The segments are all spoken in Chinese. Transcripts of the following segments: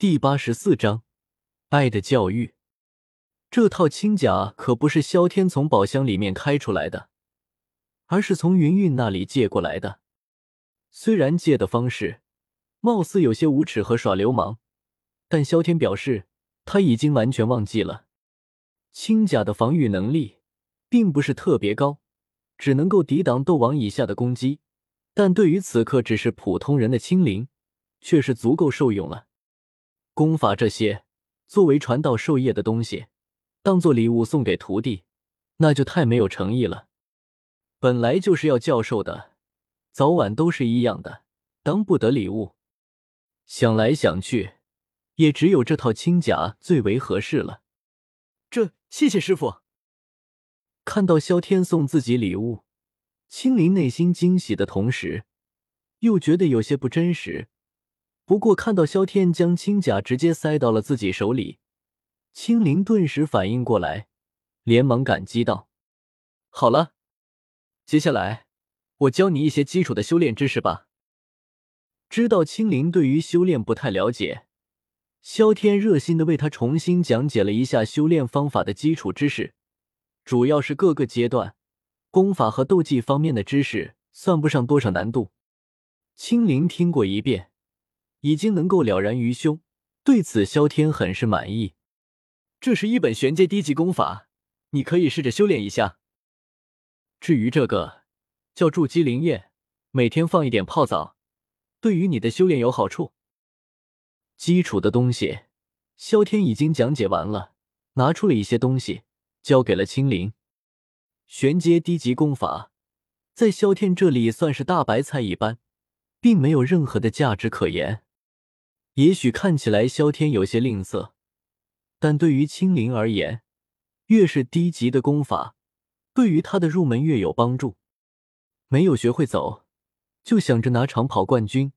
第八十四章，爱的教育。这套轻甲可不是萧天从宝箱里面开出来的，而是从云云那里借过来的。虽然借的方式貌似有些无耻和耍流氓，但萧天表示他已经完全忘记了。轻甲的防御能力并不是特别高，只能够抵挡斗王以下的攻击，但对于此刻只是普通人的青灵，却是足够受用了。功法这些作为传道授业的东西，当做礼物送给徒弟，那就太没有诚意了。本来就是要教授的，早晚都是一样的，当不得礼物。想来想去，也只有这套轻甲最为合适了。这，谢谢师傅。看到萧天送自己礼物，青灵内心惊喜的同时，又觉得有些不真实。不过看到萧天将轻甲直接塞到了自己手里，青灵顿时反应过来，连忙感激道：“好了，接下来我教你一些基础的修炼知识吧。”知道青灵对于修炼不太了解，萧天热心的为他重新讲解了一下修炼方法的基础知识，主要是各个阶段功法和斗技方面的知识，算不上多少难度。青灵听过一遍。已经能够了然于胸，对此萧天很是满意。这是一本玄阶低级功法，你可以试着修炼一下。至于这个叫筑基灵液，每天放一点泡澡，对于你的修炼有好处。基础的东西，萧天已经讲解完了，拿出了一些东西交给了青灵。玄阶低级功法，在萧天这里算是大白菜一般，并没有任何的价值可言。也许看起来萧天有些吝啬，但对于青灵而言，越是低级的功法，对于他的入门越有帮助。没有学会走，就想着拿长跑冠军，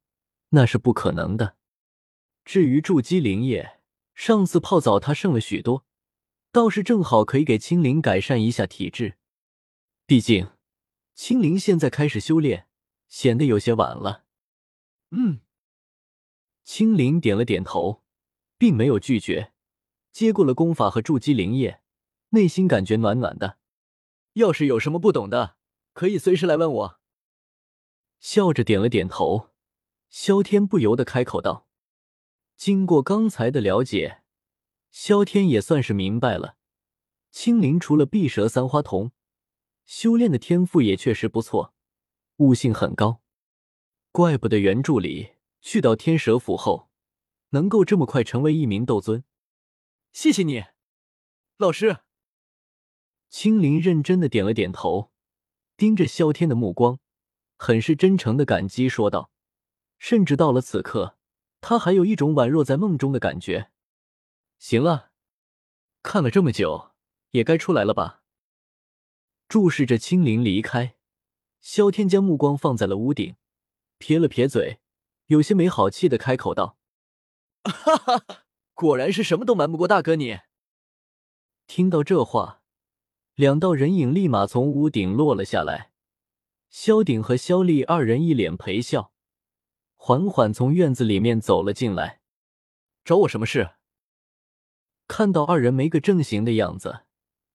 那是不可能的。至于筑基灵液，上次泡澡他剩了许多，倒是正好可以给青灵改善一下体质。毕竟，青灵现在开始修炼，显得有些晚了。嗯。青灵点了点头，并没有拒绝，接过了功法和筑基灵液，内心感觉暖暖的。要是有什么不懂的，可以随时来问我。笑着点了点头，萧天不由得开口道：“经过刚才的了解，萧天也算是明白了，青灵除了碧蛇三花瞳，修炼的天赋也确实不错，悟性很高，怪不得原著里。”去到天蛇府后，能够这么快成为一名斗尊，谢谢你，老师。青灵认真的点了点头，盯着萧天的目光，很是真诚的感激说道。甚至到了此刻，他还有一种宛若在梦中的感觉。行了，看了这么久，也该出来了吧？注视着青灵离开，萧天将目光放在了屋顶，撇了撇嘴。有些没好气的开口道：“哈哈，果然是什么都瞒不过大哥你。”听到这话，两道人影立马从屋顶落了下来。萧鼎和萧丽二人一脸陪笑，缓缓从院子里面走了进来。找我什么事？看到二人没个正形的样子，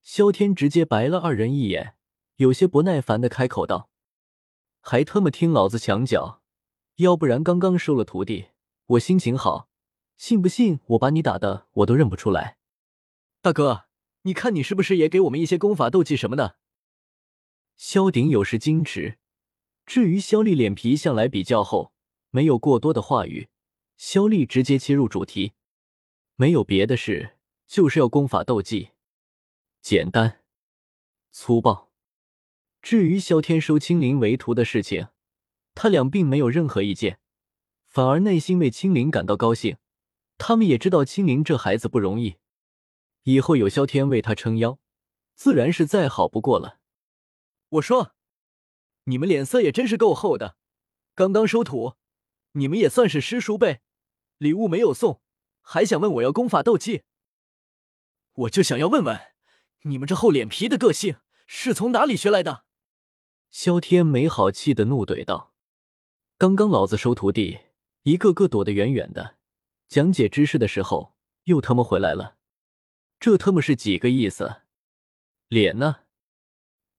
萧天直接白了二人一眼，有些不耐烦的开口道：“还他妈听老子墙角！”要不然刚刚收了徒弟，我心情好，信不信我把你打的我都认不出来？大哥，你看你是不是也给我们一些功法斗技什么的？萧鼎有些矜持，至于萧丽脸皮向来比较厚，没有过多的话语。萧丽直接切入主题，没有别的事，就是要功法斗技，简单粗暴。至于萧天收青灵为徒的事情。他俩并没有任何意见，反而内心为青灵感到高兴。他们也知道青灵这孩子不容易，以后有萧天为他撑腰，自然是再好不过了。我说，你们脸色也真是够厚的，刚刚收徒，你们也算是师叔辈，礼物没有送，还想问我要功法斗技？我就想要问问，你们这厚脸皮的个性是从哪里学来的？萧天没好气的怒怼道。刚刚老子收徒弟，一个个躲得远远的，讲解知识的时候又他妈回来了，这他妈是几个意思？脸呢？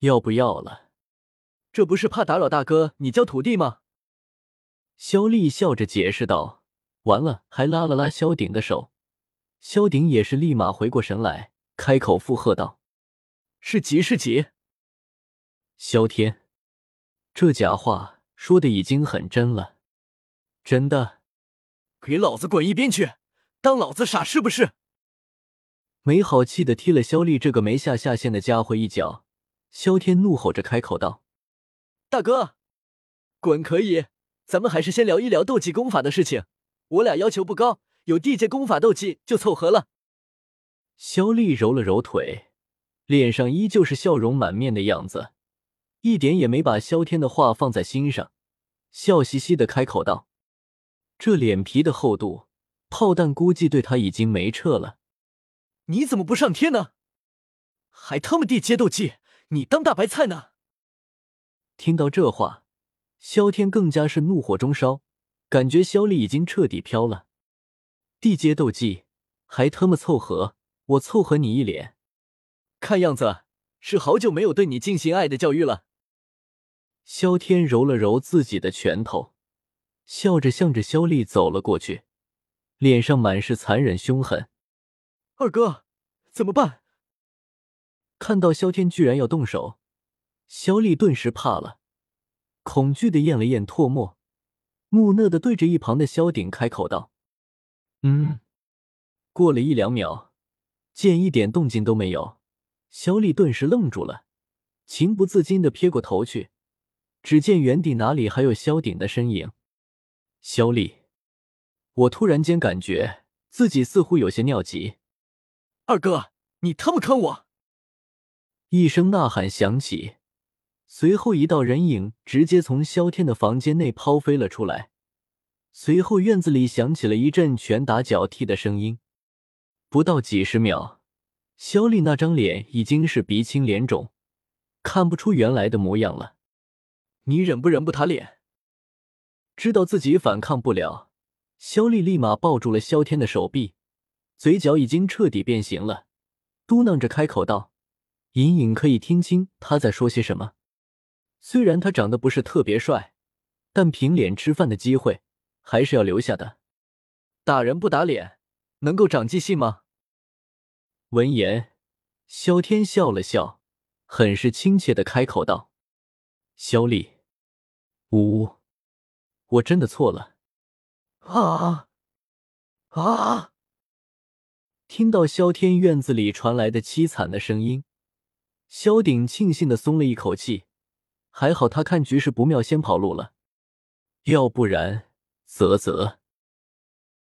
要不要了？这不是怕打扰大哥你教徒弟吗？肖丽笑着解释道，完了还拉了拉萧鼎的手。萧鼎也是立马回过神来，开口附和道：“是急是急。”萧天，这假话说的已经很真了，真的，给老子滚一边去！当老子傻是不是？没好气的踢了肖丽这个没下下限的家伙一脚。萧天怒吼着开口道：“大哥，滚可以，咱们还是先聊一聊斗技功法的事情。我俩要求不高。”有地阶功法斗技就凑合了。肖丽揉了揉腿，脸上依旧是笑容满面的样子，一点也没把萧天的话放在心上，笑嘻嘻的开口道：“这脸皮的厚度，炮弹估计对他已经没撤了。你怎么不上天呢？还他妈地阶斗技，你当大白菜呢？”听到这话，萧天更加是怒火中烧，感觉萧丽已经彻底飘了。地阶斗技还他妈凑合，我凑合你一脸。看样子是好久没有对你进行爱的教育了。萧天揉了揉自己的拳头，笑着向着萧丽走了过去，脸上满是残忍凶狠。二哥，怎么办？看到萧天居然要动手，萧丽顿时怕了，恐惧的咽了咽唾沫，木讷的对着一旁的萧鼎开口道。嗯，过了一两秒，见一点动静都没有，肖丽顿时愣住了，情不自禁的撇过头去，只见原地哪里还有萧鼎的身影。萧丽，我突然间感觉自己似乎有些尿急。二哥，你他妈坑我！一声呐喊响起，随后一道人影直接从萧天的房间内抛飞了出来。随后，院子里响起了一阵拳打脚踢的声音。不到几十秒，肖丽那张脸已经是鼻青脸肿，看不出原来的模样了。你忍不忍不他脸？知道自己反抗不了，肖丽立马抱住了萧天的手臂，嘴角已经彻底变形了，嘟囔着开口道：“隐隐可以听清他在说些什么。虽然他长得不是特别帅，但凭脸吃饭的机会。”还是要留下的。打人不打脸，能够长记性吗？闻言，萧天笑了笑，很是亲切的开口道：“萧丽，呜呜，我真的错了。”啊啊啊！听到萧天院子里传来的凄惨的声音，萧鼎庆幸的松了一口气，还好他看局势不妙，先跑路了，要不然。啧啧。